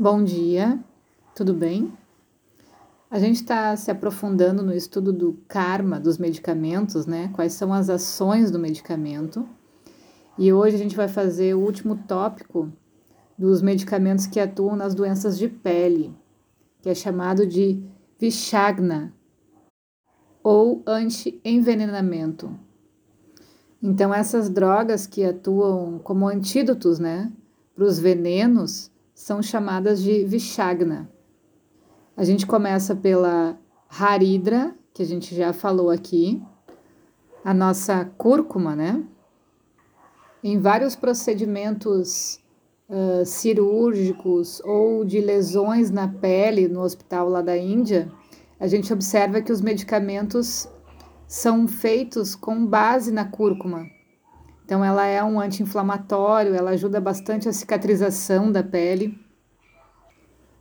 Bom dia, tudo bem? A gente está se aprofundando no estudo do karma dos medicamentos, né? Quais são as ações do medicamento. E hoje a gente vai fazer o último tópico dos medicamentos que atuam nas doenças de pele, que é chamado de Vishagna ou anti-envenenamento. Então, essas drogas que atuam como antídotos, né, para os venenos, são chamadas de Vishagna. A gente começa pela Haridra, que a gente já falou aqui, a nossa cúrcuma, né? Em vários procedimentos uh, cirúrgicos ou de lesões na pele no hospital lá da Índia, a gente observa que os medicamentos são feitos com base na cúrcuma. Então, ela é um anti-inflamatório, ela ajuda bastante a cicatrização da pele.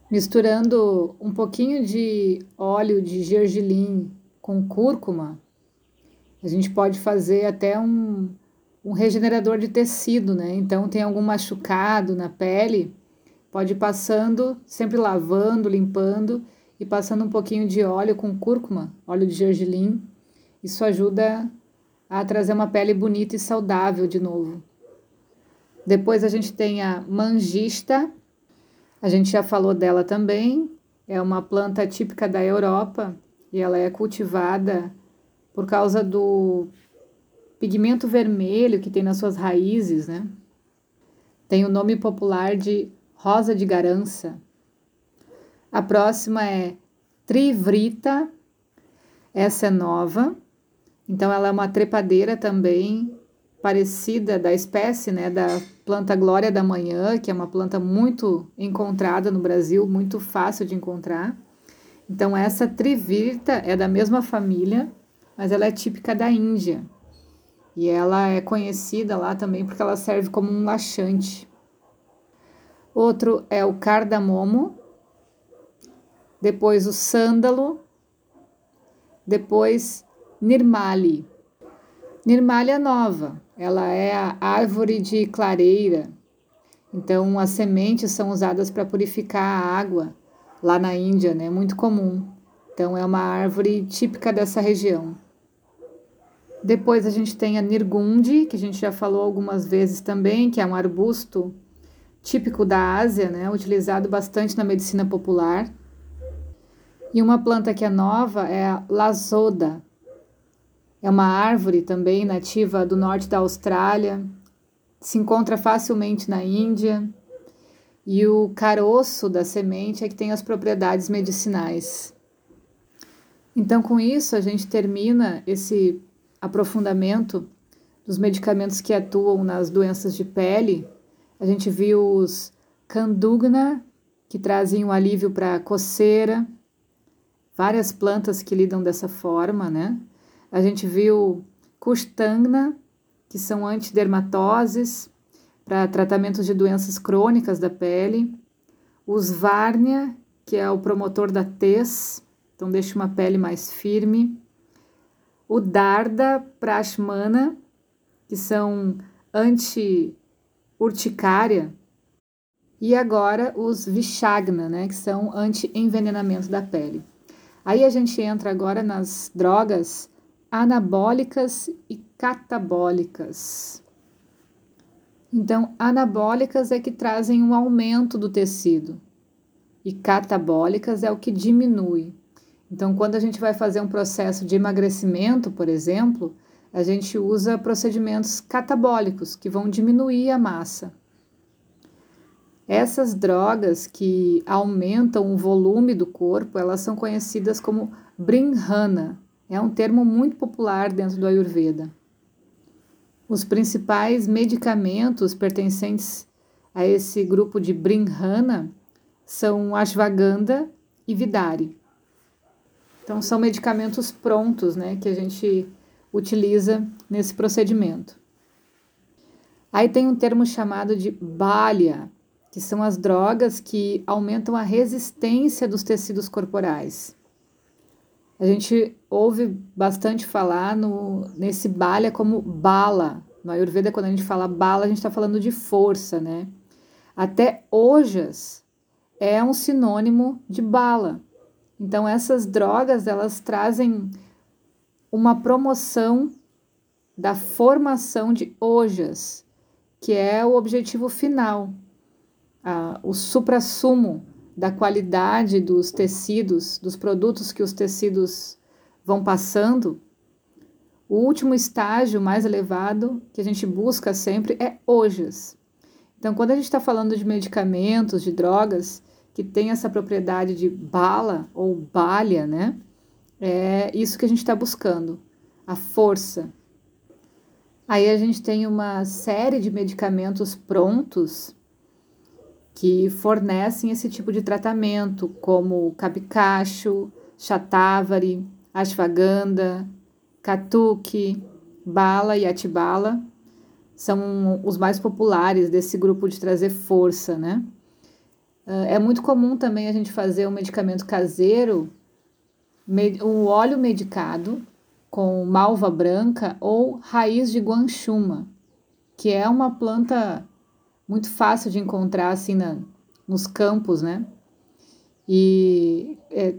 Misturando um pouquinho de óleo de gergelim com cúrcuma, a gente pode fazer até um, um regenerador de tecido, né? Então, tem algum machucado na pele, pode ir passando, sempre lavando, limpando e passando um pouquinho de óleo com cúrcuma, óleo de gergelim. Isso ajuda a trazer uma pele bonita e saudável de novo. Depois a gente tem a mangista, a gente já falou dela também, é uma planta típica da Europa e ela é cultivada por causa do pigmento vermelho que tem nas suas raízes, né? Tem o nome popular de rosa de garança. A próxima é Trivrita, essa é nova. Então, ela é uma trepadeira também, parecida da espécie, né, da planta glória da manhã, que é uma planta muito encontrada no Brasil, muito fácil de encontrar. Então, essa trivirta é da mesma família, mas ela é típica da Índia. E ela é conhecida lá também porque ela serve como um laxante. Outro é o cardamomo, depois o sândalo, depois Nirmali. Nirmali é nova, ela é a árvore de clareira. Então, as sementes são usadas para purificar a água lá na Índia, né? Muito comum. Então, é uma árvore típica dessa região. Depois a gente tem a Nirgundi, que a gente já falou algumas vezes também, que é um arbusto típico da Ásia, né? Utilizado bastante na medicina popular. E uma planta que é nova é a Lazoda, é uma árvore também nativa do norte da Austrália, se encontra facilmente na Índia. E o caroço da semente é que tem as propriedades medicinais. Então, com isso, a gente termina esse aprofundamento dos medicamentos que atuam nas doenças de pele. A gente viu os Candugna, que trazem um alívio para coceira, várias plantas que lidam dessa forma, né? A gente viu Custangna, que são antidermatoses para tratamentos de doenças crônicas da pele. Os Várnia, que é o promotor da tez, então deixa uma pele mais firme. O Darda Prashmana, que são anti-urticária. E agora os Vishagna, né, que são anti-envenenamento da pele. Aí a gente entra agora nas drogas anabólicas e catabólicas. Então, anabólicas é que trazem um aumento do tecido e catabólicas é o que diminui. Então, quando a gente vai fazer um processo de emagrecimento, por exemplo, a gente usa procedimentos catabólicos que vão diminuir a massa. Essas drogas que aumentam o volume do corpo, elas são conhecidas como Brinhana, é um termo muito popular dentro do Ayurveda. Os principais medicamentos pertencentes a esse grupo de Brinhana são Ashwagandha e Vidari. Então, são medicamentos prontos né, que a gente utiliza nesse procedimento. Aí tem um termo chamado de Balya, que são as drogas que aumentam a resistência dos tecidos corporais. A gente ouve bastante falar no, nesse balha como bala. No Ayurveda, quando a gente fala bala, a gente está falando de força, né? Até ojas é um sinônimo de bala. Então essas drogas elas trazem uma promoção da formação de ojas, que é o objetivo final, a, o suprassumo da qualidade dos tecidos, dos produtos que os tecidos vão passando. O último estágio mais elevado que a gente busca sempre é ojas. Então, quando a gente está falando de medicamentos, de drogas que tem essa propriedade de bala ou balha, né? É isso que a gente está buscando, a força, Aí a gente tem uma série de medicamentos prontos que fornecem esse tipo de tratamento, como capicacho, chatavari, ashwagandha, catuque, bala e atibala. São os mais populares desse grupo de trazer força, né? Ah, é muito comum também a gente fazer um medicamento caseiro, um óleo medicado, com malva branca ou raiz de guanchuma, que é uma planta muito fácil de encontrar assim na, nos campos, né? E é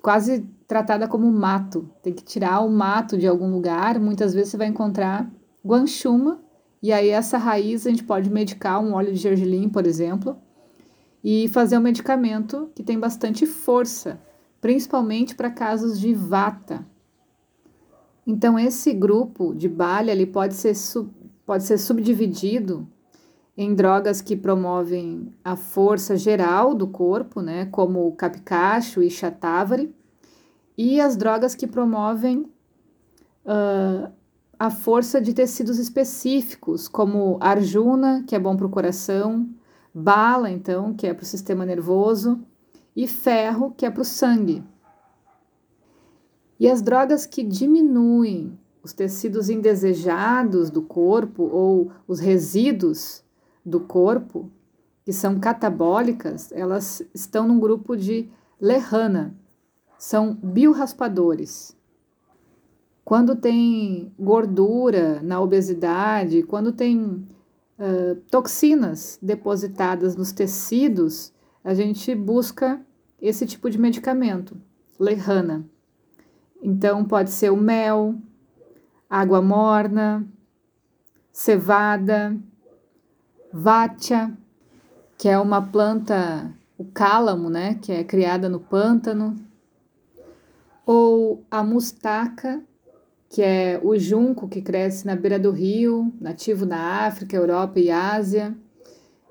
quase tratada como mato. Tem que tirar o mato de algum lugar. Muitas vezes você vai encontrar guanchuma e aí essa raiz a gente pode medicar um óleo de gergelim, por exemplo, e fazer um medicamento que tem bastante força, principalmente para casos de vata, então, esse grupo de balha ele pode, ser pode ser subdividido em drogas que promovem a força geral do corpo, né, como o capicacho e chatavari, e as drogas que promovem uh, a força de tecidos específicos, como arjuna, que é bom para o coração, bala, então, que é para o sistema nervoso, e ferro, que é para o sangue. E as drogas que diminuem os tecidos indesejados do corpo ou os resíduos do corpo, que são catabólicas, elas estão num grupo de lehana, são biorraspadores. Quando tem gordura na obesidade, quando tem uh, toxinas depositadas nos tecidos, a gente busca esse tipo de medicamento, lehana. Então, pode ser o mel, água morna, cevada, vátia, que é uma planta, o cálamo, né, que é criada no pântano, ou a mustaca, que é o junco que cresce na beira do rio, nativo na África, Europa e Ásia.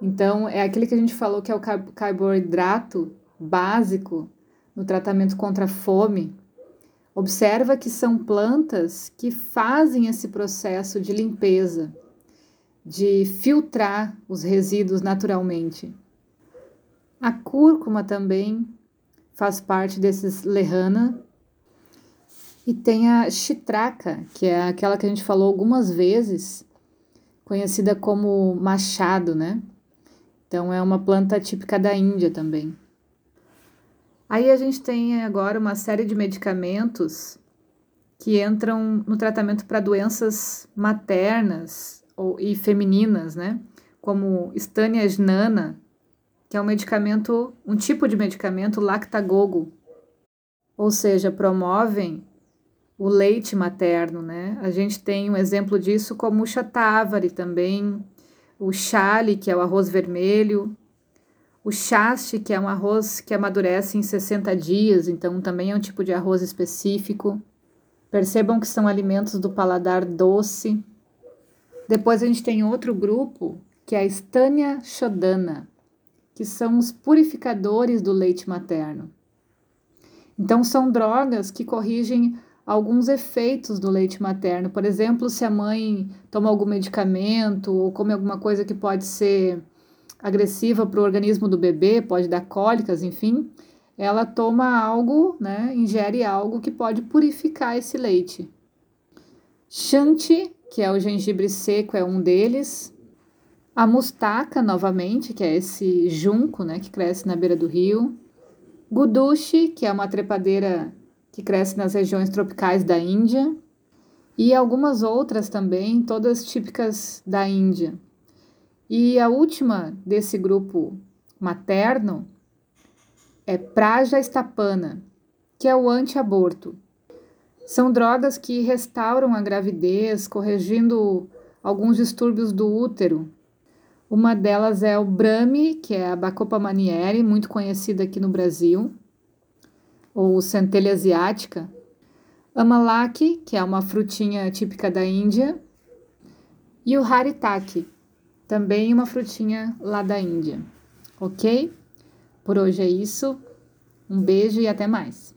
Então, é aquele que a gente falou que é o carboidrato básico no tratamento contra a fome, Observa que são plantas que fazem esse processo de limpeza, de filtrar os resíduos naturalmente. A cúrcuma também faz parte desses lehana. E tem a chitraca, que é aquela que a gente falou algumas vezes, conhecida como machado, né? Então é uma planta típica da Índia também. Aí a gente tem agora uma série de medicamentos que entram no tratamento para doenças maternas ou, e femininas, né? Como Stanniasnana, que é um medicamento, um tipo de medicamento lactagogo, ou seja, promovem o leite materno, né? A gente tem um exemplo disso como o chatavari também, o chale, que é o arroz vermelho, o chaste, que é um arroz que amadurece em 60 dias, então também é um tipo de arroz específico. Percebam que são alimentos do paladar doce. Depois a gente tem outro grupo, que é a Stânia Shodana, que são os purificadores do leite materno. Então são drogas que corrigem alguns efeitos do leite materno. Por exemplo, se a mãe toma algum medicamento ou come alguma coisa que pode ser agressiva para o organismo do bebê, pode dar cólicas, enfim, ela toma algo, né, ingere algo que pode purificar esse leite. Shanti, que é o gengibre seco, é um deles. A mustaca, novamente, que é esse junco, né, que cresce na beira do rio. Gudushi, que é uma trepadeira que cresce nas regiões tropicais da Índia. E algumas outras também, todas típicas da Índia. E a última desse grupo materno é Prajastapana, que é o anti-aborto. São drogas que restauram a gravidez, corrigindo alguns distúrbios do útero. Uma delas é o Brahmi, que é a Bacopa manieri, muito conhecida aqui no Brasil, ou centelha asiática. Amalaki, que é uma frutinha típica da Índia. E o Haritaki, também uma frutinha lá da Índia. Ok? Por hoje é isso. Um beijo e até mais.